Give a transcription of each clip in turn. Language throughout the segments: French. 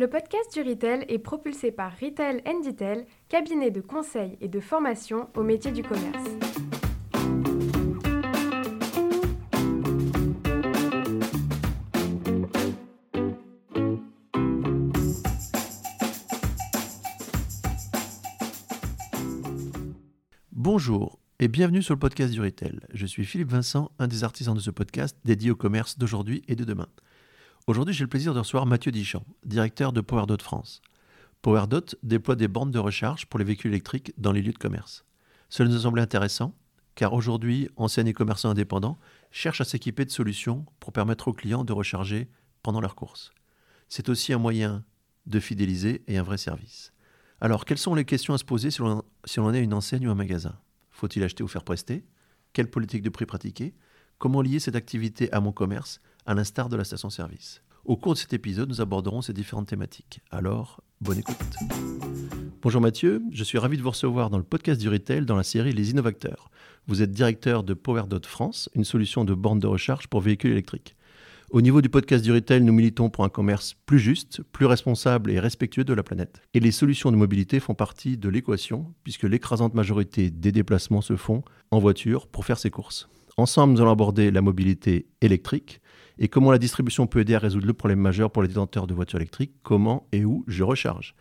Le podcast du Retail est propulsé par Retail Detail, cabinet de conseil et de formation au métier du commerce. Bonjour et bienvenue sur le podcast du Retail. Je suis Philippe Vincent, un des artisans de ce podcast dédié au commerce d'aujourd'hui et de demain. Aujourd'hui, j'ai le plaisir de recevoir Mathieu Dichamp, directeur de PowerDot France. PowerDot déploie des bornes de recharge pour les véhicules électriques dans les lieux de commerce. Cela nous a semblé intéressant, car aujourd'hui, anciens et commerçants indépendants cherchent à s'équiper de solutions pour permettre aux clients de recharger pendant leurs courses. C'est aussi un moyen de fidéliser et un vrai service. Alors, quelles sont les questions à se poser si l'on est une enseigne ou un magasin? Faut-il acheter ou faire prester? Quelle politique de prix pratiquer? Comment lier cette activité à mon commerce? À l'instar de la station-service. Au cours de cet épisode, nous aborderons ces différentes thématiques. Alors, bonne écoute. Bonjour Mathieu, je suis ravi de vous recevoir dans le podcast du retail dans la série Les Innovateurs. Vous êtes directeur de PowerDot France, une solution de borne de recharge pour véhicules électriques. Au niveau du podcast du retail, nous militons pour un commerce plus juste, plus responsable et respectueux de la planète. Et les solutions de mobilité font partie de l'équation, puisque l'écrasante majorité des déplacements se font en voiture pour faire ses courses. Ensemble, nous allons aborder la mobilité électrique, et comment la distribution peut aider à résoudre le problème majeur pour les détenteurs de voitures électriques, comment et où je recharge?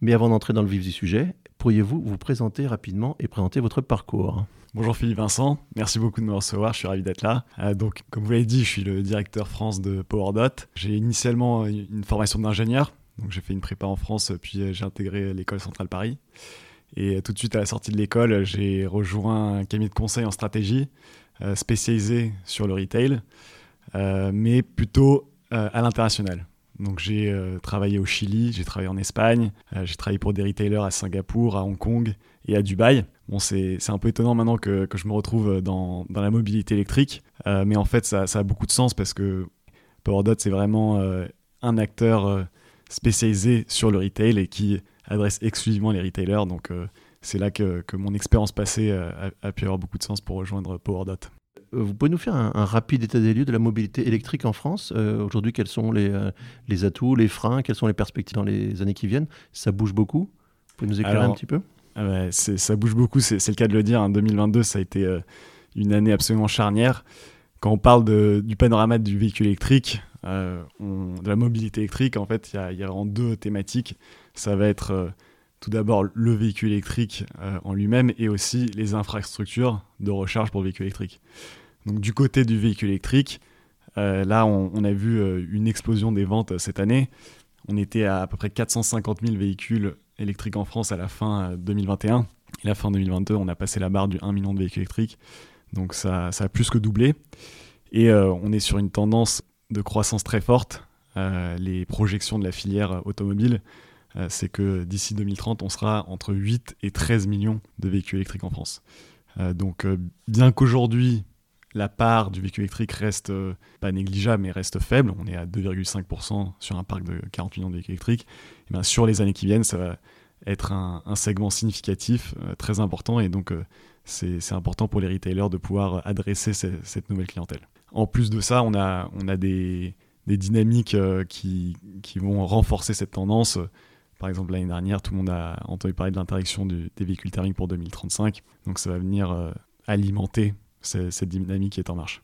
Mais avant d'entrer dans le vif du sujet, pourriez-vous vous présenter rapidement et présenter votre parcours? Bonjour Philippe Vincent, merci beaucoup de me recevoir, je suis ravi d'être là. Euh, donc, comme vous l'avez dit, je suis le directeur France de PowerDot. J'ai initialement une formation d'ingénieur, donc j'ai fait une prépa en France, puis euh, j'ai intégré l'école centrale Paris. Et euh, tout de suite à la sortie de l'école, j'ai rejoint un cabinet de conseil en stratégie spécialisé sur le retail. Euh, mais plutôt euh, à l'international. Donc j'ai euh, travaillé au Chili, j'ai travaillé en Espagne, j'ai travaillé pour des retailers à Singapour, à Hong Kong et à Dubaï. Bon, c'est un peu étonnant maintenant que, que je me retrouve dans, dans la mobilité électrique, mais en fait ça, ça, a beaucoup de sens parce que PowerDot c'est vraiment un acteur spécialisé sur le retail et qui adresse exclusivement les retailers. Donc c'est là que, que, mon expérience passée a, a, pu avoir beaucoup de sens pour rejoindre PowerDot. Euh, vous pouvez nous faire un, rapide état des lieux de la mobilité électrique en France euh, Aujourd'hui, quels sont les, euh, les, atouts, les freins Quelles sont les perspectives dans les années qui viennent? Ça bouge beaucoup? Vous pouvez nous éclairer un petit peu? ah Ça bouge beaucoup, c'est le cas de le dire. En hein. 2022, ça a été une année absolument charnière. Quand on parle de, du panorama du véhicule électrique, de la mobilité électrique, en fait, il y, y, a vraiment deux thématiques. Ça va être tout d'abord le véhicule électrique en lui-même et aussi les infrastructures de recharge pour le véhicule électrique. Donc du côté du véhicule électrique, euh, là on, a vu euh, une explosion des ventes euh, cette année. On était à à peu près 450 000 véhicules électriques en France à la fin 2021. Et la fin 2022, on a passé la barre du 1 million de véhicules électriques. Donc ça, ça a plus que doublé. Et on est sur une tendance de croissance très forte. les projections de la filière automobile, c'est que d'ici 2030, on sera entre 8 et 13 millions de véhicules électriques en France. donc bien qu'aujourd'hui, la part du véhicule électrique reste euh, pas négligeable, mais reste faible. On est à 2,5% sur un parc de 40 millions de véhicules électriques. Et eh bien, sur les années qui viennent, ça va être un, segment significatif, euh, très important. Et donc, euh, c'est important pour les retailers de pouvoir adresser cette nouvelle clientèle. En plus de ça, on a, on a des, dynamiques qui, qui, vont renforcer cette tendance. Par exemple, l'année dernière, tout le monde a entendu parler de l'interdiction des véhicules thermiques pour 2035. Donc, ça va venir alimenter cette dynamique qui est en marche.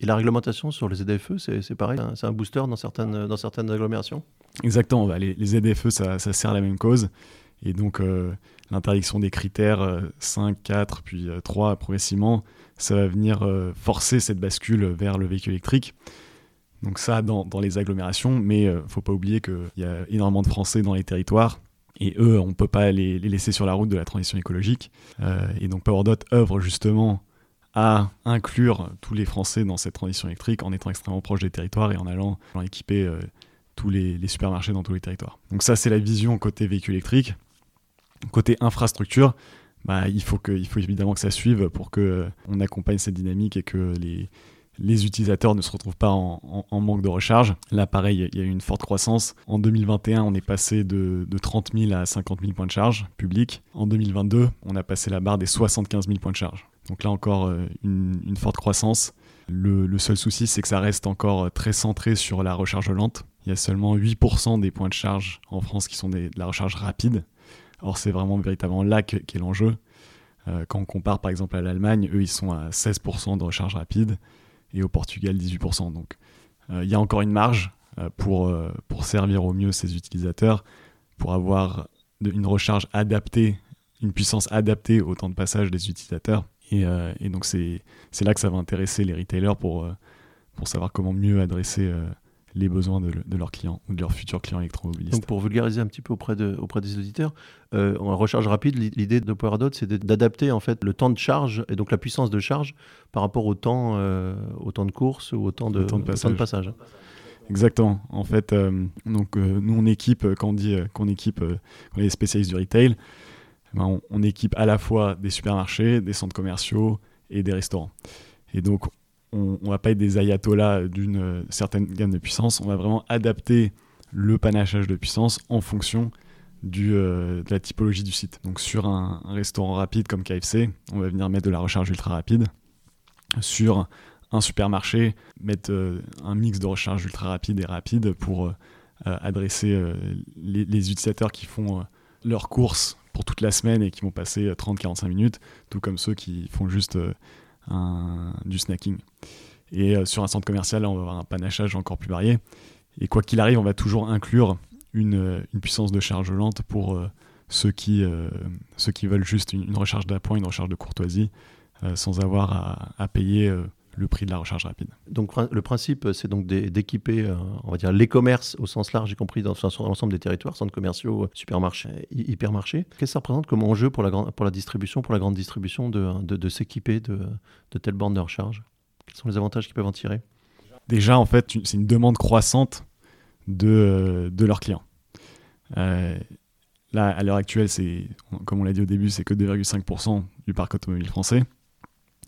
Et la réglementation sur les ZFE, c'est pareil, hein, c'est un booster dans certaines, dans certaines agglomérations? Exactement, bah, les, les, ZFE, ça, ça, sert la même cause. Et donc, euh, l'interdiction des critères 5, euh, 4, puis 3 euh, progressivement, ça va venir forcer cette bascule vers le véhicule électrique. Donc ça, dans, dans les agglomérations, mais il ne faut pas oublier qu'il y a énormément de Français dans les territoires. Et eux, on ne peut pas les, les, laisser sur la route de la transition écologique. et donc PowerDot œuvre justement à inclure tous les Français dans cette transition électrique en étant extrêmement proche des territoires et en allant, équiper euh, tous les, supermarchés dans tous les territoires. Donc ça, c'est la vision côté véhicule électrique. Côté infrastructure, bah, il, faut évidemment que ça suive pour qu'on euh, on accompagne cette dynamique et que les, les utilisateurs ne se retrouvent pas en, manque de recharge. Là, pareil, il y a eu une forte croissance. En 2021, on est passé de, 30 000 à 50 000 points de charge publics. En 2022, on a passé la barre des 75 000 points de charge. Donc là encore, euh, une, forte croissance. Le, seul souci, c'est que ça reste encore très centré sur la recharge lente. il y a seulement 8% des points de charge en France qui sont de la recharge rapide. Or, c'est vraiment véritablement là qu'est l'enjeu. Euh, quand on compare par exemple à l'Allemagne, eux, ils sont à 16% de recharge rapide et au Portugal, 18%. Donc, euh, il y a encore une marge euh, pour, pour servir au mieux ces utilisateurs, pour avoir une recharge adaptée, une puissance adaptée au temps de passage des utilisateurs. Et, et donc, c'est là que ça va intéresser les retailers pour, pour savoir comment mieux adresser les besoins de, leurs clients ou de leurs futurs clients électromobilistes. Donc pour vulgariser un petit peu auprès, de, auprès des auditeurs, euh, en recharge rapide, l'idée de PowerDot, c'est d'adapter en fait le temps de charge et donc la puissance de charge par rapport au temps, euh, au temps de course ou au temps de, passage. Exactement. En fait, euh, donc nous on équipe quand on dit qu'on équipe, on est spécialistes du retail, ben, on, équipe à la fois des supermarchés, des centres commerciaux et des restaurants. Et donc on, ne va pas être des ayatollahs d'une euh, certaine gamme de puissance, on va vraiment adapter le panachage de puissance en fonction euh, de la typologie du site. Donc sur un, restaurant rapide comme KFC, on va venir mettre de la recharge ultra rapide. Sur un supermarché, mettre euh, un mix de recharge ultra rapide et rapide pour adresser les, les, utilisateurs qui font leurs courses pour toute la semaine et qui vont passer 30-45 minutes, tout comme ceux qui font juste du snacking. Et euh, sur un centre commercial, on va avoir un panachage encore plus varié. Et quoi qu'il arrive, on va toujours inclure une, euh, puissance de charge lente pour euh, ceux, qui, ceux qui veulent juste une, recharge d'appoint, une recharge de courtoisie, sans avoir à, payer le prix de la recharge rapide. Donc le principe, c'est donc d'équiper, on va dire, les commerces au sens large, y compris dans, l'ensemble des territoires, centres commerciaux, supermarchés, hypermarchés. Qu'est-ce que ça représente comme enjeu pour la, pour la distribution, pour la grande distribution, de, de, s'équiper de, de telles bornes de recharge? Quels sont les avantages qu'ils peuvent en tirer? Déjà, en fait, c'est une demande croissante de, de leurs clients. Euh, là, à l'heure actuelle, c'est, comme on l'a dit au début, c'est que 2,5% du parc automobile français.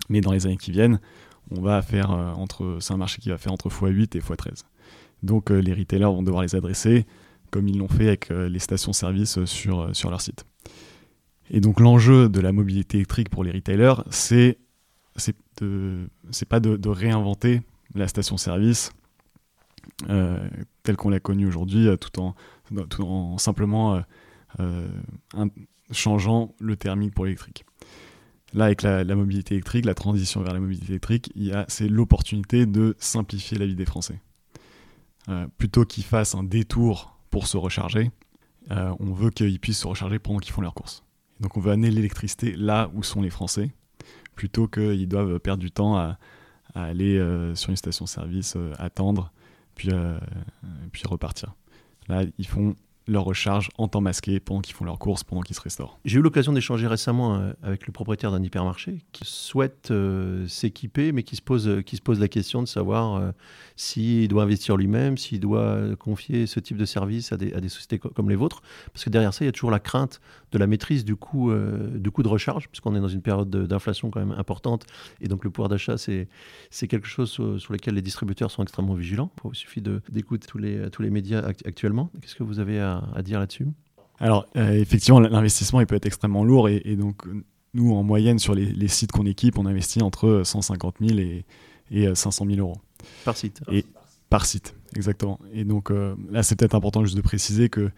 Mais dans les années qui viennent, on va faire euh, entre, c'est un marché qui va faire entre x8 et x13. Donc euh, les retailers vont devoir les adresser comme ils l'ont fait avec les stations-service sur, sur leur site. Et donc l'enjeu de la mobilité électrique pour les retailers, c'est c'est pas de, réinventer la station-service euh, telle qu'on l'a connue aujourd'hui, euh, tout en, en simplement euh, changeant le thermique pour l'électrique. Là, avec la, mobilité électrique, la transition vers la mobilité électrique, c'est l'opportunité de simplifier la vie des Français. plutôt qu'ils fassent un détour pour se recharger, on veut qu'ils puissent se recharger pendant qu'ils font leurs courses. Donc on veut amener l'électricité là où sont les Français, plutôt qu'ils doivent perdre du temps à, aller euh, sur une station-service, euh, attendre, puis, euh, puis repartir. Là, ils font leur recharge en temps masqué pendant qu'ils font leurs courses, pendant qu'ils se restaurent. J'ai eu l'occasion d'échanger récemment euh, avec le propriétaire d'un hypermarché qui souhaite euh, s'équiper, mais qui se, pose, qui se pose la question de savoir euh, s'il doit investir lui-même, s'il doit confier ce type de service à des, à des, sociétés comme les vôtres. Parce que derrière ça, il y a toujours la crainte de la maîtrise du coût, du coût de recharge, puisqu'on est dans une période d'inflation quand même importante. Et donc le pouvoir d'achat, c'est quelque chose sur, sur, lequel les distributeurs sont extrêmement vigilants. Il suffit d'écouter tous les, tous les médias actuellement. Qu'est-ce que vous avez à à, dire là-dessus Alors, euh, effectivement, l'investissement, il peut être extrêmement lourd. Et, donc, nous, en moyenne, sur les, sites qu'on équipe, on investit entre 150 000 et, et 500 000 euros. Par site et, Par site, exactement. Et donc, euh, là, c'est peut-être important juste de préciser que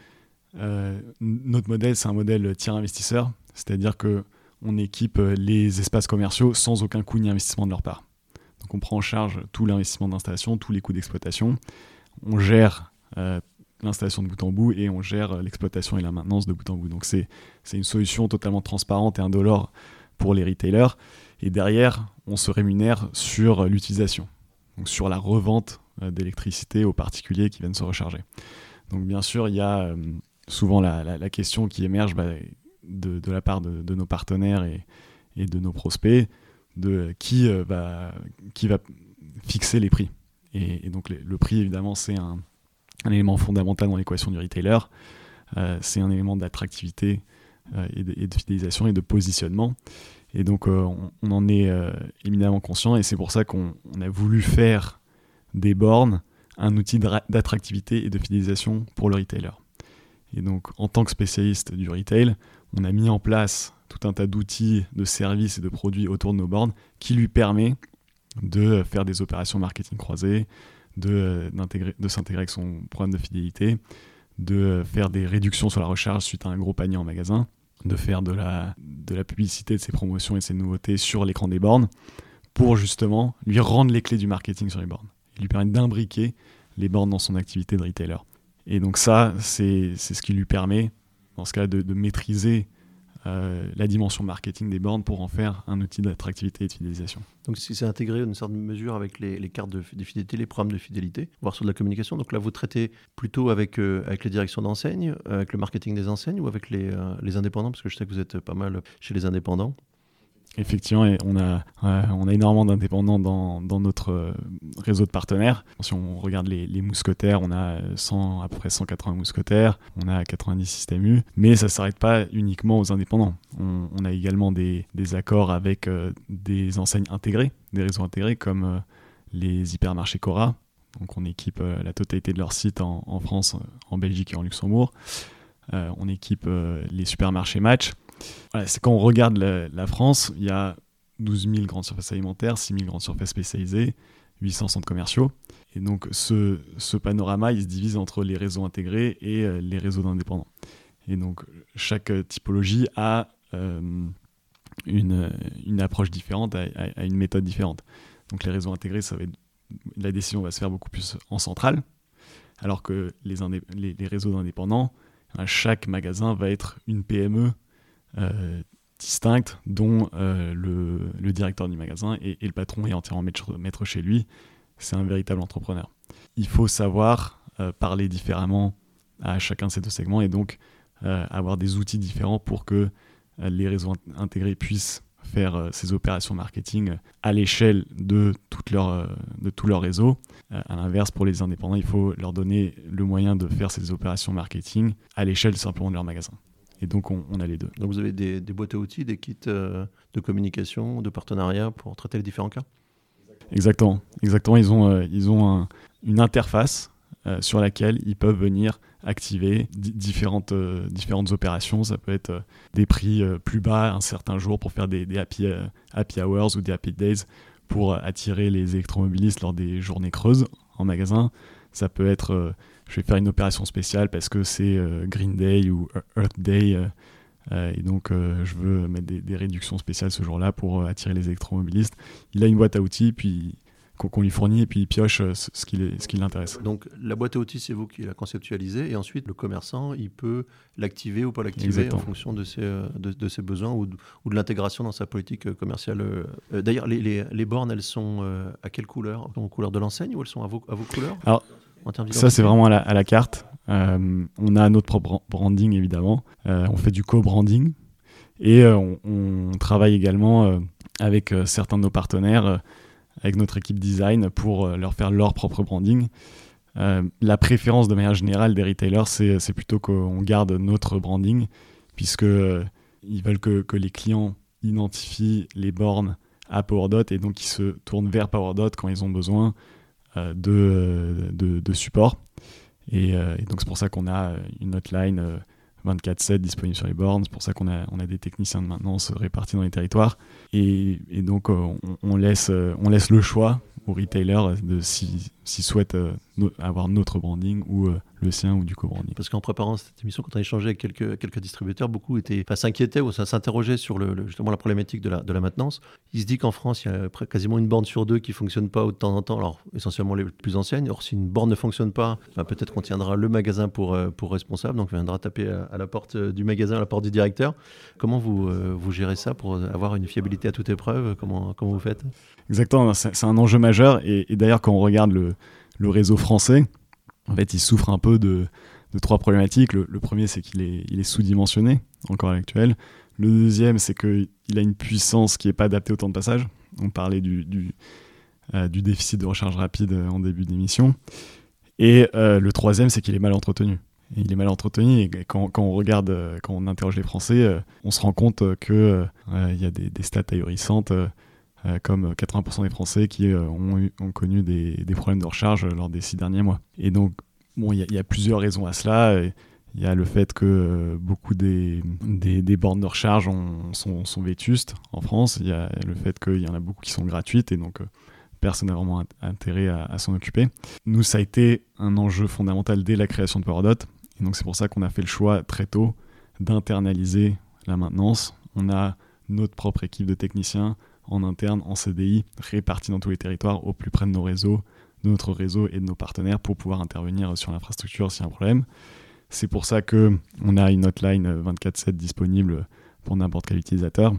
euh, notre modèle, c'est un modèle tiers investisseur. C'est-à-dire que on équipe les espaces commerciaux sans aucun coût ni investissement de leur part. Donc on prend en charge tout l'investissement d'installation, tous les coûts d'exploitation. On gère l'installation de bout en bout et on gère l'exploitation et la maintenance de bout en bout. Donc c'est une solution totalement transparente et indolore pour les retailers. Et derrière, on se rémunère sur l'utilisation, donc sur la revente euh, d'électricité aux particuliers qui viennent se recharger. Donc bien sûr, il y a euh, souvent la, question qui émerge bah, de, la part de, nos partenaires et, de nos prospects, de qui, euh, va, qui va fixer les prix. Et, donc le prix, évidemment, c'est un, un élément fondamental dans l'équation du retailer. Euh, c'est un élément d'attractivité euh, et, de, fidélisation et de positionnement. Et donc, euh, on, en est éminemment conscient et c'est pour ça qu'on a voulu faire des bornes un outil d'attractivité et de fidélisation pour le retailer. Et donc, en tant que spécialiste du retail, on a mis en place tout un tas d'outils, de services et de produits autour de nos bornes qui lui permet de faire des opérations marketing croisées, de, de s'intégrer avec son programme de fidélité, de faire des réductions sur la recharge suite à un gros panier en magasin, de faire de la, de la publicité de ses promotions et de ses nouveautés sur l'écran des bornes pour justement lui rendre les clés du marketing sur les bornes. Il lui permet d'imbriquer les bornes dans son activité de retailer. Et donc ça, c'est ce qui lui permet, dans ce cas, de, de maîtriser euh, la dimension marketing des bornes pour en faire un outil d'attractivité et de fidélisation. Donc c'est intégré une certaine mesure avec les, cartes de, fidélité, les programmes de fidélité, voire sur de la communication. Donc là, vous traitez plutôt avec, euh, avec les directions d'enseigne, avec le marketing des enseignes ou avec les, euh, les indépendants? Parce que je sais que vous êtes pas mal chez les indépendants. Effectivement, on a, énormément d'indépendants dans, notre euh, réseau de partenaires. Si on regarde les, mousquetaires, on a 100, à peu près 180 mousquetaires, on a 90 systèmes U, mais ça ne s'arrête pas uniquement aux indépendants. On, a également des, accords avec euh, des enseignes intégrées, des réseaux intégrés comme euh, les hypermarchés Cora. Donc on équipe la totalité de leurs sites en, France, en Belgique et en Luxembourg. on équipe les supermarchés Match c'est quand on regarde la, France, il y a 12 000 grandes surfaces alimentaires, 6 000 grandes surfaces spécialisées, 800 centres commerciaux. Et donc ce, panorama, il se divise entre les réseaux intégrés et euh, les réseaux d'indépendants. Et donc chaque typologie a euh, une, approche différente, a, une méthode différente. Donc les réseaux intégrés, la décision va se faire beaucoup plus en centrale, alors que les, réseaux d'indépendants, chaque magasin va être une PME distinctes dont euh, le, directeur du magasin et, le patron est entièrement maître, chez lui. C'est un véritable entrepreneur. Il faut savoir euh, parler différemment à chacun de ces deux segments et donc avoir des outils différents pour que les réseaux intégrés puissent faire ces opérations marketing à l'échelle de, de tout leur réseau. à l'inverse, pour les indépendants, il faut leur donner le moyen de faire ces opérations marketing à l'échelle simplement de leur magasin. Et donc, on, a les deux. Donc, vous avez des, boîtes à outils, des kits euh, de communication, de partenariat pour traiter les différents cas? Exactement. Exactement. Ils ont, euh, ils ont une interface euh, sur laquelle ils peuvent venir activer différentes, différentes opérations. Ça peut être des prix plus bas un certain jour pour faire des, happy, happy, hours ou des happy days pour attirer les électromobilistes lors des journées creuses en magasin. Ça peut être je vais faire une opération spéciale parce que c'est euh, Green Day ou Earth Day. Euh, euh, et donc, je veux mettre des, réductions spéciales ce jour-là pour attirer les électromobilistes. Il a une boîte à outils, puis qu'on lui fournit et puis il pioche ce qui, ce qui l'intéresse. Donc la boîte à outils, c'est vous qui la conceptualisez et ensuite le commerçant, il peut l'activer ou pas l'activer en fonction de ses, de, ses besoins ou de, ou de l'intégration dans sa politique commerciale. D'ailleurs, les, les, les, bornes, elles sont à quelle couleur? Aux couleurs de l'enseigne ou elles sont à vos, à vos couleurs? Alors, ça, c'est vraiment à la, carte. Euh, on a notre propre branding, évidemment. Euh, on fait du co-branding. Et euh, on, travaille également avec certains de nos partenaires, avec notre équipe design, pour leur faire leur propre branding. la préférence de manière générale des retailers, c'est plutôt qu'on garde notre branding, puisque ils veulent que, que, les clients identifient les bornes à PowerDot et donc ils se tournent vers PowerDot quand ils ont besoin de, de, de, support. Euh, et, donc c'est pour ça qu'on a une hotline 24/7 euh, disponible sur les bornes. C'est pour ça qu'on a, on a des techniciens de maintenance répartis dans les territoires. Et, et donc on, laisse, on laisse le choix aux retailers de s'ils souhaitent avoir notre branding ou le sien ou du co-branding. Parce qu'en préparant cette émission, quand on a échangé avec quelques, quelques distributeurs, beaucoup étaient, s'inquiétaient ou s'interrogeaient sur le, justement la problématique de la, de la maintenance. Il se dit qu'en France, il y a quasiment une borne sur deux qui ne fonctionne pas de temps en temps, alors essentiellement les plus anciennes. Or, si une borne ne fonctionne pas, bah, peut-être qu'on tiendra le magasin pour, euh, pour responsable, donc on viendra taper à, la porte euh, du magasin, à la porte du directeur. Comment vous, euh, vous gérez ça pour avoir une fiabilité à toute épreuve? Comment, comment vous faites? Exactement, c'est un enjeu majeur. Et, et d'ailleurs, quand on regarde le, le réseau français, en fait, il souffre un peu de, trois problématiques. Le, premier, c'est qu'il est, sous-dimensionné, encore à l'actuel. Le deuxième, c'est qu'il a une puissance qui n'est pas adaptée au temps de passage. On parlait du, euh, déficit de recharge rapide en début d'émission. Et euh, le troisième, c'est qu'il est mal entretenu. il est mal entretenu et quand, on regarde, euh, quand on interroge les Français, on se rend compte qu'il il y a des, des stats ahurissantes euh, comme 80% des Français qui euh, ont, connu des, problèmes de recharge lors des six derniers mois. Et donc, bon, il y, a plusieurs raisons à cela. Il y a le fait que euh, beaucoup des, des, bornes de recharge sont, vétustes en France. Il y a le fait qu'il y en a beaucoup qui sont gratuites et donc personne n'a vraiment intérêt à, s'en occuper. Nous, ça a été un enjeu fondamental dès la création de PowerDot. Et donc c'est pour ça qu'on a fait le choix très tôt d'internaliser la maintenance. On a notre propre équipe de techniciens en interne, en CDI, répartis dans tous les territoires, au plus près de nos réseaux, de notre réseau et de nos partenaires pour pouvoir intervenir sur l'infrastructure s'il y a un problème. C'est pour ça que on a une hotline 24/7 disponible pour n'importe quel utilisateur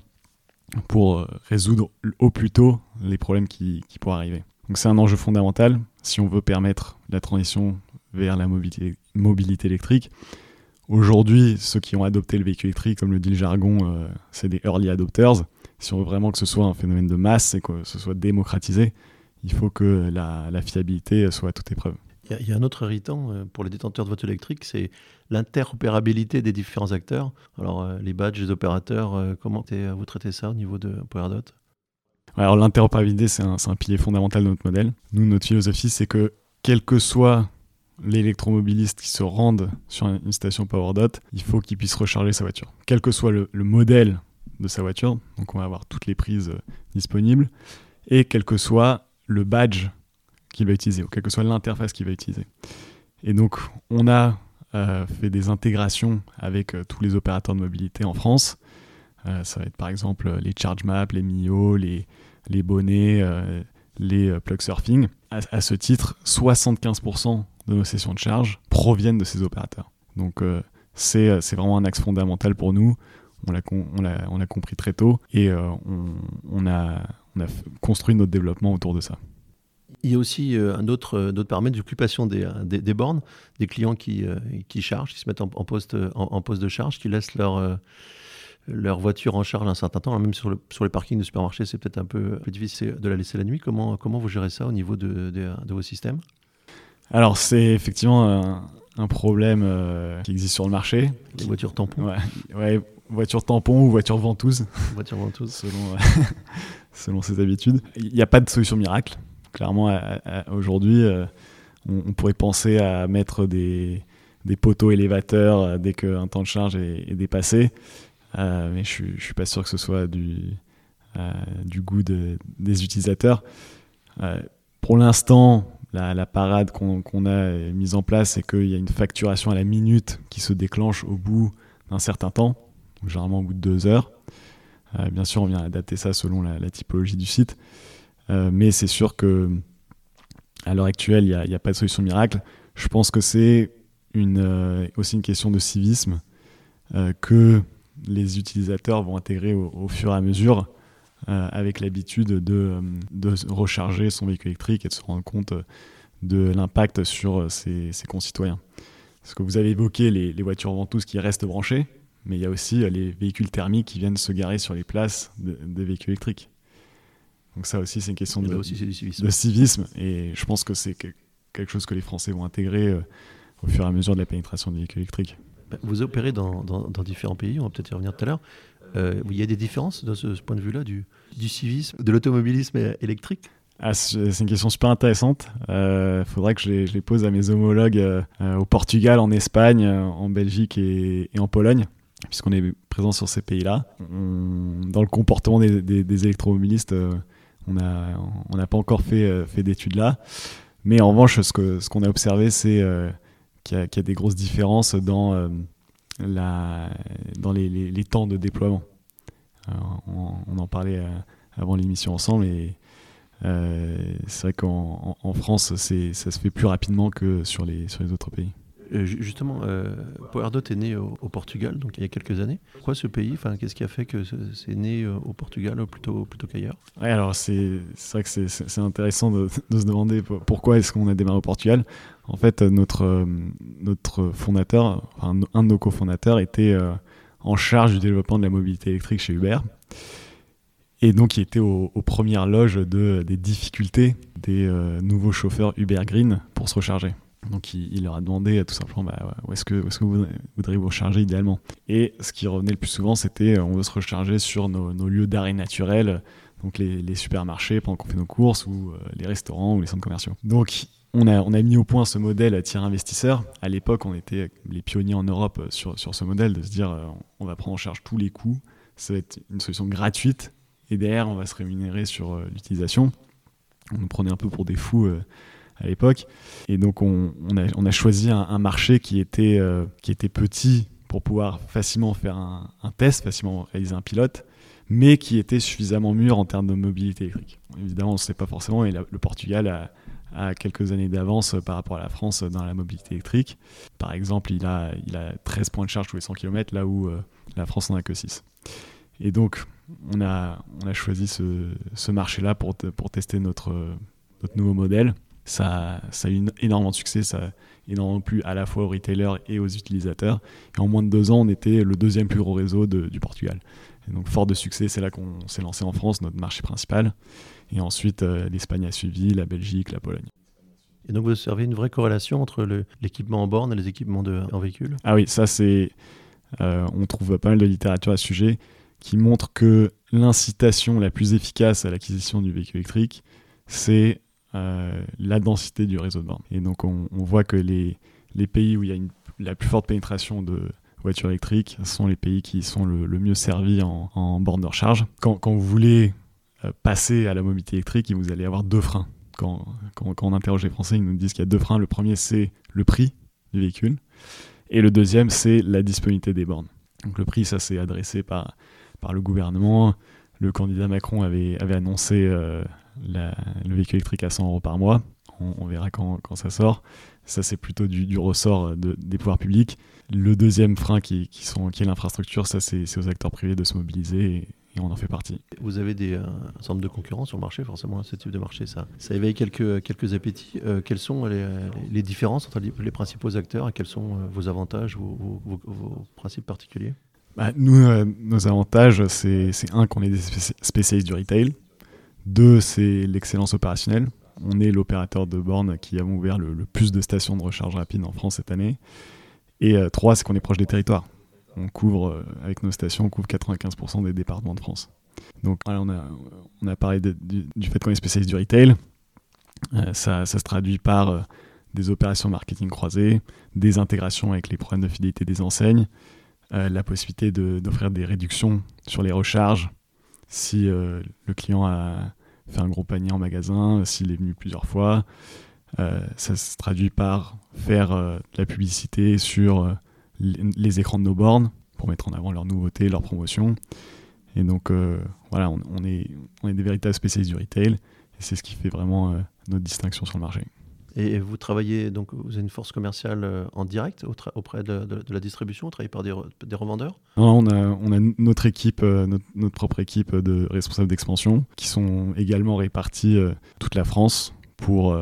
pour euh, résoudre au plus tôt les problèmes qui, pourraient arriver. Donc c'est un enjeu fondamental si on veut permettre la transition vers la mobilité, mobilité électrique. Aujourd'hui, ceux qui ont adopté le véhicule électrique, comme le dit le jargon, euh, c'est des early adopters. Si on veut vraiment que ce soit un phénomène de masse et que ce soit démocratisé, il faut que la, la fiabilité soit à toute épreuve. Il y, a un autre irritant euh, pour les détenteurs de voitures électriques, c'est l'interopérabilité des différents acteurs. Alors, euh, les badges, les opérateurs, euh, comment vous traitez ça au niveau de PowerDot Alors, l'interopérabilité, c'est un, un, pilier fondamental de notre modèle. Nous, notre philosophie, c'est que quel que soit l'électromobiliste qui se rende sur une station PowerDot, il faut qu'il puisse recharger sa voiture. Quel que soit le, le, modèle de sa voiture, donc on va avoir toutes les prises disponibles, et quel que soit le badge qu'il va utiliser, ou quelle que soit l'interface qu'il va utiliser. Et donc, on a euh, fait des intégrations avec euh, tous les opérateurs de mobilité en France. Euh, ça va être par exemple les ChargeMap, les Mio, les, les bonnets, les plug surfing. À, ce titre, 75% de nos sessions de charge proviennent de ces opérateurs. Donc, c'est vraiment un axe fondamental pour nous. On l'a on compris très tôt et on, on, a, on a construit notre développement autour de ça. Il y a aussi euh, un autre, euh, d'autres paramètres d'occupation des, euh, des, des, bornes, des clients qui, qui chargent, qui se mettent en, poste, en, poste de charge, qui laissent leur, leur voiture en charge un certain temps. même sur, le, sur les parkings de supermarchés, c'est peut-être un peu plus difficile de la laisser la nuit. Comment, comment vous gérez ça au niveau de, de, vos systèmes? Alors, c'est effectivement un, problème qui existe sur le marché. Les voitures tampons. Ouais, ouais voiture tampon ou voiture ventouse. Voiture ventouse. selon, selon ses habitudes. Il n'y a pas de solution miracle clairement, aujourd'hui, euh, on, pourrait penser à mettre des, poteaux élévateurs euh, dès qu'un temps de charge est, dépassé. Euh, mais je ne suis pas sûr que ce soit du, du goût des utilisateurs. pour l'instant, la, parade qu'on a mise en place, c'est qu'il y a une facturation à la minute qui se déclenche au bout d'un certain temps, généralement au bout de deux heures. bien sûr, on vient adapter ça selon la typologie du site. Euh, mais c'est sûr que à l'heure actuelle, il n'y a, pas de solution miracle. Je pense que c'est euh, aussi une question de civisme euh, que les utilisateurs vont intégrer au, fur et à mesure avec l'habitude de, de, recharger son véhicule électrique et de se rendre compte de l'impact sur ses, concitoyens. Parce que vous avez évoqué les, les voitures ventouses qui restent branchées, mais il y a aussi les véhicules thermiques qui viennent se garer sur les places des véhicules électriques. Donc ça aussi, c'est une question de, civisme. Et je pense que c'est quelque chose que les Français vont intégrer euh, au fur et à mesure de la pénétration des véhicules électriques. Bah, vous opérez dans, dans, différents pays, on va peut-être y revenir tout à l'heure. Euh, il y a des différences de ce, point de vue-là du, du, civisme, de l'automobilisme électrique? Ah, c'est une question super intéressante. Il euh, faudrait que je les, je les, pose à mes homologues au Portugal, en Espagne, en Belgique et, et en Pologne puisqu'on est présent sur ces pays-là. Dans le comportement des, électromobilistes, on n'a pas encore fait, euh, fait d'études là. Mais en revanche, ce qu'on a observé, c'est euh, qu'il y, a des grosses différences dans, euh, les, temps de déploiement. on, en parlait avant l'émission ensemble et c'est vrai qu'en en, France, ça se fait plus rapidement que sur les autres pays. Euh, justement, euh, PowerDot est né au, Portugal, donc il y a quelques années. Pourquoi ce pays? Enfin, Qu'est-ce qui a fait que c'est né euh, au Portugal plutôt, plutôt qu'ailleurs? Ouais, alors c'est vrai que c'est intéressant de, se demander pourquoi est-ce qu'on a démarré au Portugal? En fait, notre, notre fondateur, enfin, un de nos cofondateurs, était en charge du développement de la mobilité électrique chez Uber. Et donc, il était aux, premières loges de, des difficultés des nouveaux chauffeurs Uber Green pour se recharger. Donc il, leur a demandé tout simplement bah, où est-ce que, vous voudriez vous recharger idéalement? Et ce qui revenait le plus souvent, c'était euh, on veut se recharger sur nos, lieux d'arrêt naturels, donc les, supermarchés pendant qu'on fait nos courses, ou euh, les restaurants ou les centres commerciaux. Donc on a, mis au point ce modèle tiers investisseur. À l'époque, on était les pionniers en Europe sur, ce modèle de se dire euh, on va prendre en charge tous les coûts, ça va être une solution gratuite, et derrière on va se rémunérer sur l'utilisation. On nous prenait un peu pour des fous à l'époque. Et donc on, a, choisi un, marché qui était, qui était petit pour pouvoir facilement faire un, test, facilement réaliser un pilote, mais qui était suffisamment mûr en termes de mobilité électrique. Évidemment, on ne sait pas forcément, et le Portugal a, quelques années d'avance par rapport à la France dans la mobilité électrique. Par exemple, il a, il a 13 points de charge tous les 100 km, là où euh, la France n'en a que 6. Et donc, on a, on a choisi ce, marché-là pour, pour tester notre, notre nouveau modèle. Ça, ça a eu énormément de succès, ça a énormément plu à la fois aux retailers et aux utilisateurs. Et en moins de deux ans, on était le deuxième plus gros réseau du Portugal. Et donc, fort de succès, c'est là qu'on s'est lancé en France, notre marché principal. Et ensuite, euh, l'Espagne a suivi, la Belgique, la Pologne. Et donc, vous observez une vraie corrélation entre l'équipement en borne et les équipements de, en véhicule? Ah oui, ça, c'est. Euh, on trouve pas mal de littérature à ce sujet qui montre que l'incitation la plus efficace à l'acquisition du véhicule électrique, c'est euh, la densité du réseau de bornes. Et donc, on, voit que les, les pays où il y a la plus forte pénétration de, voitures électriques sont les pays qui sont le, mieux servis en, en borne de recharge. Quand, quand, vous voulez euh, passer à la mobilité électrique, vous allez avoir deux freins. Quand, quand, on interroge les Français, ils nous disent qu'il y a deux freins. Le premier, c'est le prix du véhicule. Et le deuxième, c'est la disponibilité des bornes. Donc le prix, ça s'est adressé par, par le gouvernement. Le candidat Macron avait, avait annoncé euh, le véhicule électrique à 100 euros par mois. On, verra quand, quand, ça sort. Ça, c'est plutôt du, du ressort de, des pouvoirs publics. Le deuxième frein qui, qui, sont, qui est l'infrastructure, ça, c'est aux acteurs privés de se mobiliser. Et, on en fait partie. Vous avez des, euh, un de concurrents sur le marché, forcément, ce type de marché, ça, ça éveille quelques, quelques appétits. Euh, quelles sont les, les, différences entre les, principaux acteurs et quels sont euh, vos avantages, vos, vos, vos principes particuliers? Bah, Nous, nos avantages, c'est un, qu'on est des spécialistes du retail. Deux, c'est l'excellence opérationnelle. On est l'opérateur de bornes qui a ouvert le, plus de stations de recharge rapide en France cette année. Et euh, trois, c'est qu'on est proche des territoires. On couvre, euh, avec nos stations, on couvre 95% des départements de France. Donc on, a, parlé du, fait qu'on est spécialiste du retail. Euh, ça, ça, se traduit par des opérations marketing croisées, des intégrations avec les problèmes de fidélité des enseignes, la possibilité d'offrir des réductions sur les recharges si le client a fait un gros panier en magasin, s'il est venu plusieurs fois. Euh, ça se traduit par faire euh, de la publicité sur euh, les écrans de nos bornes pour mettre en avant leurs nouveautés, leurs promotions. Et donc voilà, on est des véritables spécialistes du retail et c'est ce qui fait vraiment notre distinction sur le marché. Et vous travaillez, donc vous avez une force commerciale en direct auprès de, la distribution, vous travaillez par des, des revendeurs? Non, on a, on a notre équipe, notre, notre, propre équipe de responsables d'expansion qui sont également répartis toute la France pour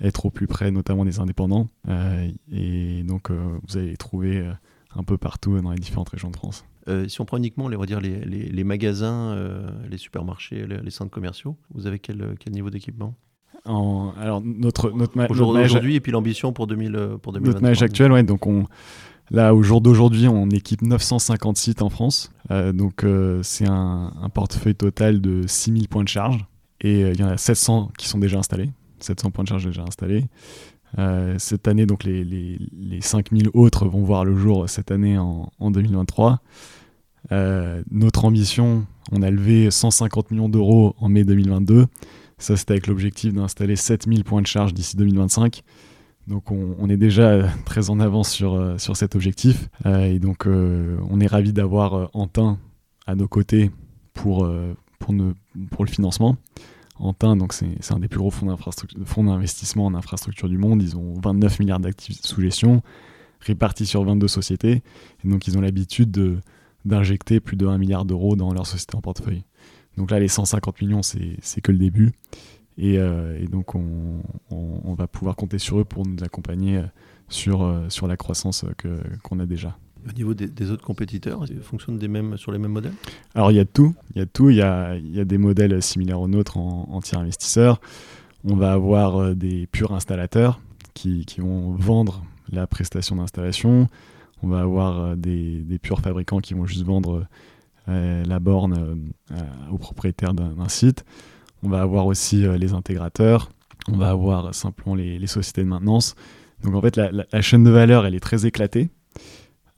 être au plus près notamment des indépendants. Euh, et donc euh, vous allez les trouver euh, un peu partout dans les différentes régions de France. si on prend uniquement les, dire, les, les, magasins, les supermarchés, les, centres commerciaux, vous avez quel, quel niveau d'équipement? Alors notre notre aujourd'hui et puis l'ambition pour 2000 pour Notre maillage actuel, ouais, donc on là au jour d'aujourd'hui, on équipe 950 sites en France, donc c'est un, un, portefeuille total de 6000 points de charge et il y en a 700 qui sont déjà installés. 700 points de charge déjà installés. Euh, cette année, donc les, les, les, 5000 autres vont voir le jour cette année en, 2023. Euh, notre ambition, on a levé 150 millions d'euros en mai 2022. Ça, c'était avec l'objectif d'installer 7000 points de charge d'ici 2025. Donc on, est déjà très en avance sur, euh, sur cet objectif. et donc on est ravi d'avoir Antin à nos côtés pour, pour, le financement. Antin, donc c'est un des plus gros fonds d'investissement en infrastructure du monde. Ils ont 29 milliards d'actifs sous gestion, répartis sur 22 sociétés. Et donc ils ont l'habitude d'injecter plus de 1 milliard d'euros dans leur société en portefeuille. Donc là, les 150 millions, c'est que le début. Et, euh, donc on, va pouvoir compter sur eux pour nous accompagner sur, euh, sur la croissance qu'on a déjà. Au niveau des, autres compétiteurs, ils fonctionnent des mêmes, sur les mêmes modèles? Alors il y a tout. Il y a tout. Il y a, il y a des modèles similaires aux nôtres en, en tiers investisseurs. On va avoir euh, des purs installateurs qui, qui vont vendre la prestation d'installation. On va avoir euh, des, des, purs fabricants qui vont juste vendre euh, la borne aux propriétaires d'un site. On va avoir aussi les intégrateurs. On va avoir simplement les, sociétés de maintenance. Donc en fait, la, chaîne de valeur, elle est très éclatée.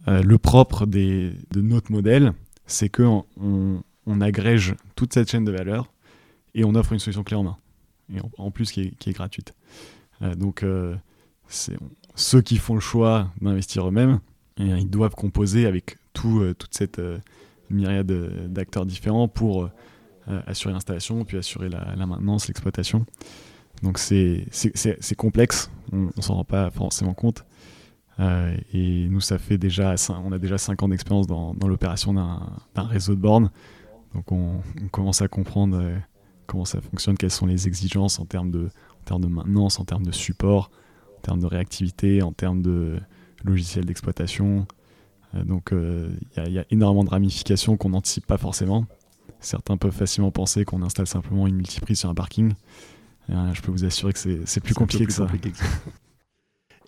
Euh, le propre de notre modèle, c'est qu'on on, agrège toute cette chaîne de valeur et on offre une solution clé en main. et en, plus qui est, gratuite. donc ceux qui font le choix d'investir eux-mêmes, ils doivent composer avec tout, toute cette myriade d'acteurs différents pour assurer l'installation, puis assurer la, maintenance, l'exploitation. Donc c'est complexe, on, ne s'en rend pas forcément compte. Euh, et nous, ça fait déjà, on a déjà 5 ans d'expérience dans, l'opération d'un réseau de bornes. Donc on, commence à comprendre euh, comment ça fonctionne, quelles sont les exigences en termes de, en termes de maintenance, en termes de support, en termes de réactivité, en termes de logiciel d'exploitation. Euh, donc il y, a énormément de ramifications qu'on n'anticipe pas forcément. Certains peuvent facilement penser qu'on installe simplement une multiprise sur un parking. je peux vous assurer que c'est plus, compliqué, que ça.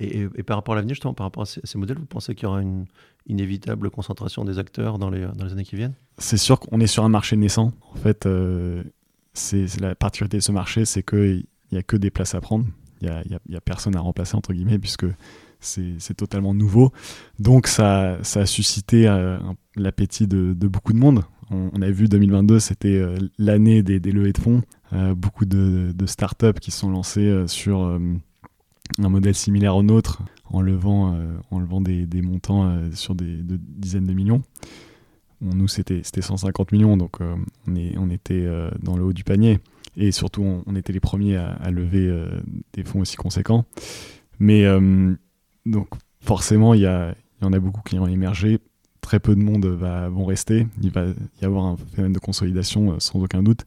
Et, par rapport à l'avenir, justement, par rapport à ces, modèles, vous pensez qu'il y aura une inévitable concentration des acteurs dans les, dans les années qui viennent? C'est sûr qu'on est sur un marché naissant. En fait, euh, c'est la particularité de ce marché, c'est qu'il n'y a que des places à prendre. Il n'y a, a, personne à remplacer, entre guillemets, puisque c'est totalement nouveau. Donc ça, ça a suscité euh, l'appétit de, beaucoup de monde. On, a vu 2022, c'était euh, l'année des, levées de fonds. beaucoup de, startups qui sont lancées sur un modèle similaire au nôtre en levant, euh, en levant des, montants euh, sur des dizaines de millions. nous, c'était 150 millions, donc euh, on, est, on était dans le haut du panier. Et surtout, on, était les premiers à, lever des fonds aussi conséquents. Mais donc, forcément, il y, en a beaucoup qui ont émergé. Très peu de monde va, vont rester. Il va y avoir un phénomène de consolidation sans aucun doute,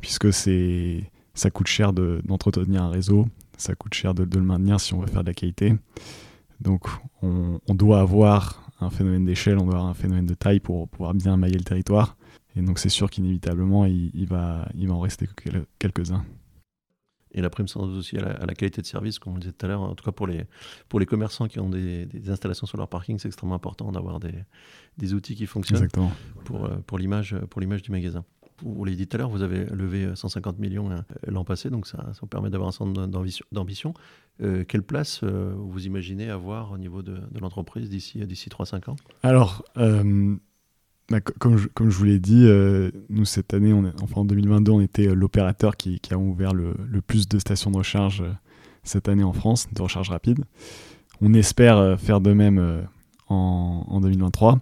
puisque ça coûte cher d'entretenir un réseau, ça coûte cher de, le maintenir si on veut faire de la qualité. Donc on, doit avoir un phénomène d'échelle, on doit avoir un phénomène de taille pour pouvoir bien mailler le territoire. Et donc c'est sûr qu'inévitablement, il, va, il va en rester quelques-uns. Et la prime doute aussi à la, qualité de service, comme on le disait tout à l'heure. En tout cas, pour les, pour les commerçants qui ont des, installations sur leur parking, c'est extrêmement important d'avoir des, des, outils qui fonctionnent pour, euh, pour l'image du magasin vous l'avez dit tout à l'heure, vous avez levé 150 euh, millions euh, l'an passé, donc ça, ça vous permet d'avoir un centre d'ambition. Euh, quelle place vous imaginez avoir au niveau de, l'entreprise d'ici 3-5 ans? Alors, bah, comme, je, vous l'ai dit, nous cette année, enfin en 2022, on était l'opérateur qui, a ouvert le, plus de stations de recharge cette année en France, de recharge rapide. On espère faire de même en, en 2023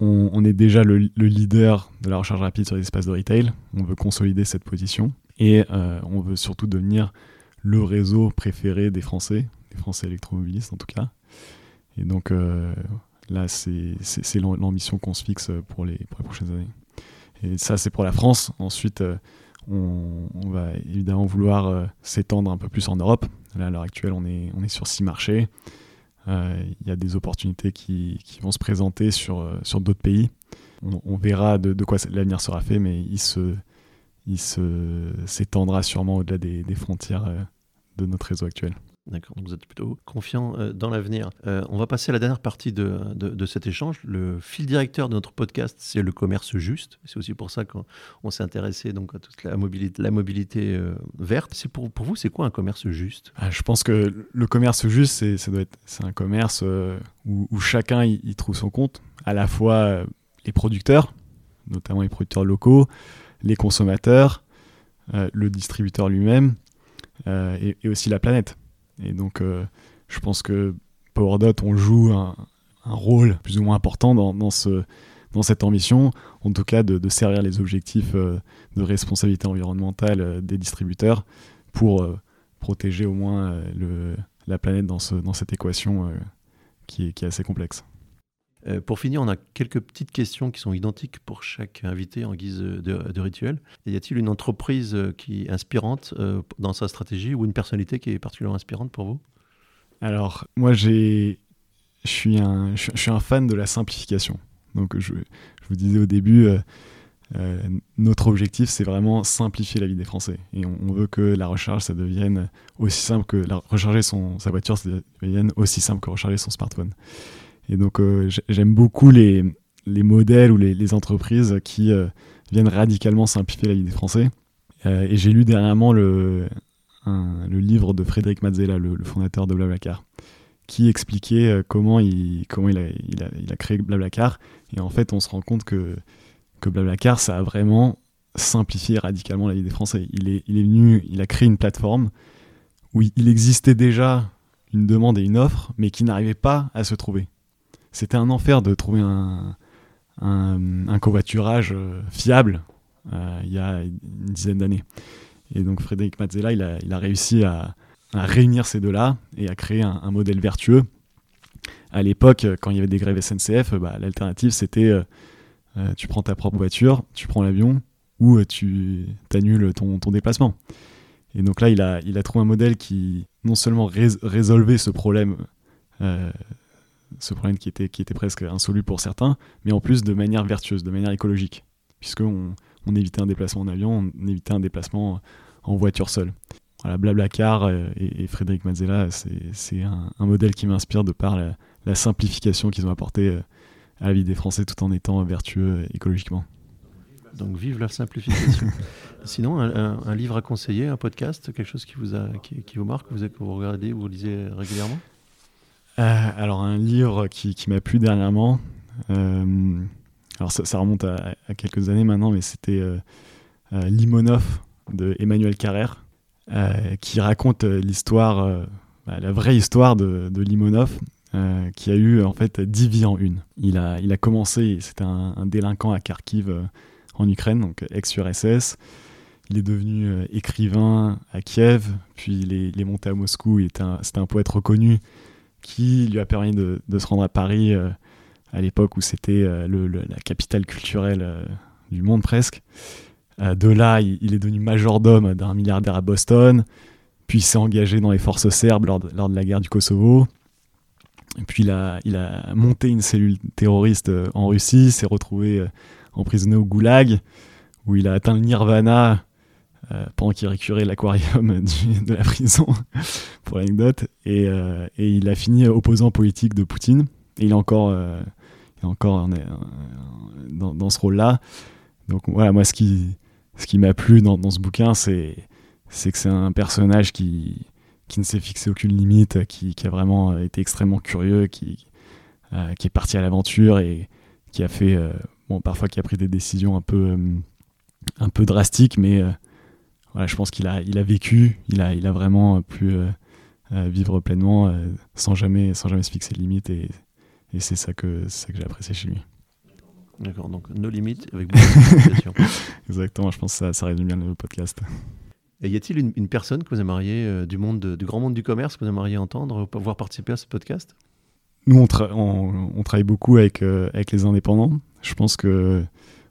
on, est déjà le, leader de la recharge rapide sur les espaces de retail. On veut consolider cette position et euh, on veut surtout devenir le réseau préféré des Français, des Français électromobilistes en tout cas. Et donc euh, là, c'est l'ambition qu'on se fixe pour les, prochaines années. Et ça, c'est pour la France. Ensuite, euh, on, va évidemment vouloir s'étendre un peu plus en Europe. Là, à l'heure actuelle, on est, on est sur six marchés. Euh, il y a des opportunités qui, vont se présenter sur, euh, sur d'autres pays. On, verra de, quoi l'avenir sera fait, mais il se il s'étendra sûrement au-delà des, frontières euh, de notre réseau actuel. D'accord, donc vous êtes plutôt confiant euh, dans l'avenir. Euh, on va passer à la dernière partie de, de, cet échange. Le fil directeur de notre podcast, c'est le commerce juste. C'est aussi pour ça qu'on s'est intéressé donc, à toute la mobilité, euh, verte. C'est pour, pour vous, c'est quoi un commerce juste? Ah, Je pense que le commerce juste, c'est, ça doit être, c'est un commerce où, chacun y, trouve son compte, à la fois les producteurs, notamment les producteurs locaux, les consommateurs, le distributeur lui-même, et aussi la planète. Et donc, euh, je pense que PowerDot, on joue un, rôle plus ou moins important dans, dans, ce, dans cette ambition, en tout cas de, servir les objectifs euh, de responsabilité environnementale euh, des distributeurs pour protéger au moins le, la planète dans, ce, dans cette équation qui, est, assez complexe. Pour finir, on a quelques petites questions qui sont identiques pour chaque invité en guise de, rituel. Y a-t-il une entreprise qui est inspirante dans sa stratégie ou une personnalité qui est particulièrement inspirante pour vous? Alors, moi, je suis un, un fan de la simplification. Donc, je, vous disais au début, euh, notre objectif, c'est vraiment simplifier la vie des Français. Et on, veut que la recharge, ça devienne aussi simple que la, recharger son, sa voiture, ça devienne aussi simple que recharger son smartphone. Et donc, euh, j'aime beaucoup les, les, modèles ou les, entreprises qui euh, viennent radicalement simplifier la vie des Français. et j'ai lu dernièrement le, le livre de Frédéric Mazzella, le, fondateur de Blablacar, qui expliquait comment, il, comment il, a, il, a, créé Blablacar. Et en fait, on se rend compte que que Blablacar, ça a vraiment simplifier radicalement la vie des Français. Il est, il est venu, il a créé une plateforme où il existait déjà une demande et une offre, mais qui n'arrivaient pas à se trouver. C'était un enfer de trouver un, un, covoiturage euh, fiable euh, il y a une dizaine d'années. Et donc Frédéric Mazzella, il a, il a réussi à, réunir ces deux-là et à créer un, modèle vertueux. À l'époque, quand il y avait des grèves SNCF, bah, l'alternative c'était tu prends ta propre voiture, tu prends l'avion, ou tu annules ton, ton déplacement. Et donc là, il a, il a trouvé un modèle qui non seulement résolvait ce problème, euh, ce problème qui était, qui était presque insoluble pour certains, mais en plus de manière vertueuse, de manière écologique, puisqu'on on évitait un déplacement en avion, on évitait un déplacement en voiture seule. Voilà, Blablacar et, et Frédéric Mazzella, c'est un, un, modèle qui m'inspire de par la, simplification qu'ils ont apporté euh, à la vie des Français tout en étant vertueux écologiquement. Donc vive la simplification. Sinon, un, livre à conseiller, un podcast, quelque chose qui vous, a, qui, vous marque, vous, que vous regardez ou vous lisez régulièrement? Alors un livre qui, m'a plu dernièrement, euh, alors ça, remonte à, quelques années maintenant, mais c'était euh, Limonov de Emmanuel Carrère, qui raconte l'histoire, bah, la vraie histoire de, Limonov, qui a eu en fait 10 vies en une. Il a, il a commencé, c'était un, délinquant à Kharkiv en Ukraine, donc ex-URSS. Il est devenu euh, écrivain à Kiev, puis il est, monté à Moscou. C'était un, un, poète reconnu qui lui a permis de, se rendre à Paris euh, à l'époque où c'était euh, la capitale culturelle du monde presque. de là, il, est devenu majordome d'un milliardaire à Boston, puis il s'est engagé dans les forces serbes lors de, lors de la guerre du Kosovo. Puis il a, il a monté une cellule terroriste en Russie, s'est retrouvé emprisonné au goulag, où il a atteint le nirvana euh, pendant qu'il récurait l'aquarium de la prison, pour l'anecdote. Et, euh, et, il a fini opposant politique de Poutine. Et il est encore, euh, il est encore dans, dans, ce rôle-là. Donc voilà, moi, ce qui, ce qui m'a plu dans, dans ce bouquin, c'est, que c'est un personnage qui, qui ne s'est fixé aucune limite, qui, qui, a vraiment été extrêmement curieux, qui, qui est parti à l'aventure et qui a fait bon, parfois qui a pris des décisions un peu, un peu drastiques, mais voilà, je pense qu'il a, il a vécu, il a, il a vraiment pu euh, vivre pleinement sans, jamais, sans jamais se fixer de limites, et, et c'est ça que, ça que j'ai apprécié chez lui. D'accord, donc nos limites avec beaucoup de Exactement, je pense que ça, ça résume bien le podcast. Et y a-t-il une, personne que vous aimeriez, du, monde, du grand monde du commerce, que vous aimeriez entendre, voir participer à ce podcast? Nous, on, on, travaille beaucoup avec, avec les indépendants. Je pense que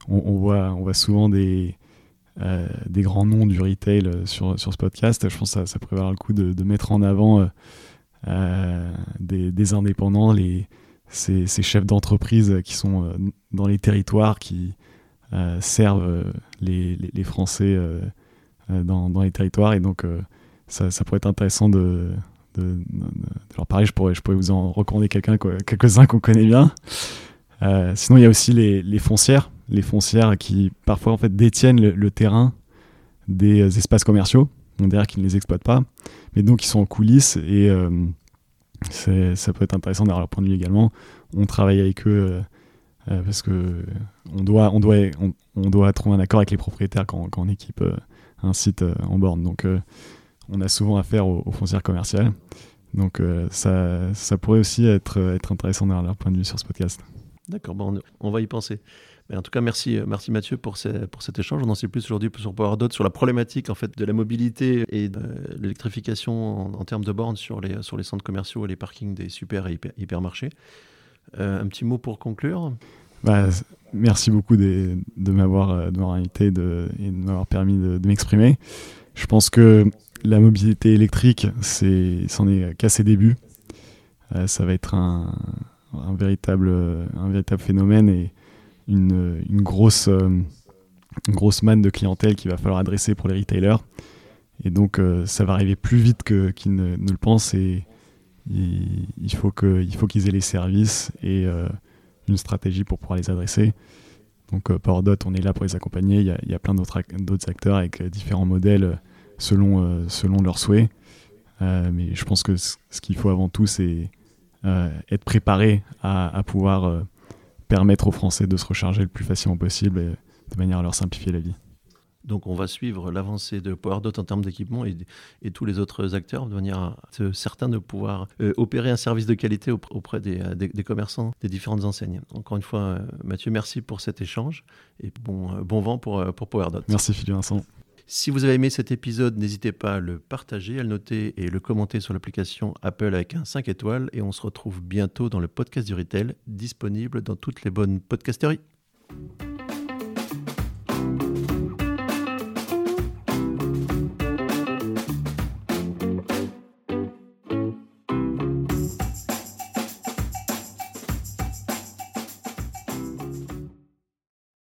on, voit, on voit souvent des, euh, des grands noms du retail euh, sur, sur ce podcast. Je pense que ça, ça pourrait avoir le coup de, mettre en avant euh, des, indépendants, les, ces, chefs d'entreprise qui sont dans les territoires, qui servent les, les, Français dans, dans, les territoires. Et donc, ça, ça, pourrait être intéressant de, de, leur parler. Je pourrais, je pourrais vous en recommander quelques-uns qu'on connaît bien. Sinon, il y a aussi les, foncières, les foncières qui parfois en fait détiennent le, terrain des euh, espaces commerciaux, qu'ils ne les exploitent pas, mais donc ils sont en coulisses et euh, ça peut être intéressant d'avoir leur point de vue également. On travaille avec eux parce que on doit, on, doit, on, doit trouver un accord avec les propriétaires quand, quand on équipe un site en borne. Donc on a souvent affaire aux, foncières commerciales. Donc ça, ça pourrait aussi être, être intéressant d'avoir leur point de vue sur ce podcast. D'accord, bon, on, va y penser. En tout cas, merci, euh, merci Mathieu pour, cet échange. On en sait plus aujourd'hui sur PowerDot, sur la problématique en fait, de la mobilité et de l'électrification en, termes de bornes sur les, centres commerciaux et les parkings des super et hypermarchés. Euh, un petit mot pour conclure bah, Merci beaucoup de, de m'avoir invité et de m'avoir permis de, m'exprimer. Je pense que la mobilité électrique, c'en est, qu'à ses débuts. Euh, ça va être un véritable, un véritable phénomène et une, grosse, euh, grosse manne de clientèle qu'il va falloir adresser pour les retailers. Et donc, euh, ça va arriver plus vite qu'ils ne, le pensent et il, faut qu'ils aient les services et euh, une stratégie pour pouvoir les adresser. Donc, PowerDot, on est là pour les accompagner. Il y a, il y a plein d'autres acteurs avec différents modèles selon, selon leurs souhaits. mais je pense que ce qu'il faut avant tout, c'est euh, être préparé à, pouvoir euh, permettre aux Français de se recharger le plus facilement possible et de manière à leur simplifier la vie. Donc on va suivre l'avancée de PowerDot en termes d'équipement et, et, tous les autres acteurs de manière certains de pouvoir euh, opérer un service de qualité auprès des, des, commerçants des différentes enseignes. Encore une fois, Mathieu, merci pour cet échange et bon, bon vent pour, pour PowerDot. Merci Philippe Vincent. Si vous avez aimé cet épisode, n'hésitez pas à le partager, à le noter et le commenter sur l'application Apple avec un 5 étoiles. Et on se retrouve bientôt dans le podcast du Retail, disponible dans toutes les bonnes podcasteries.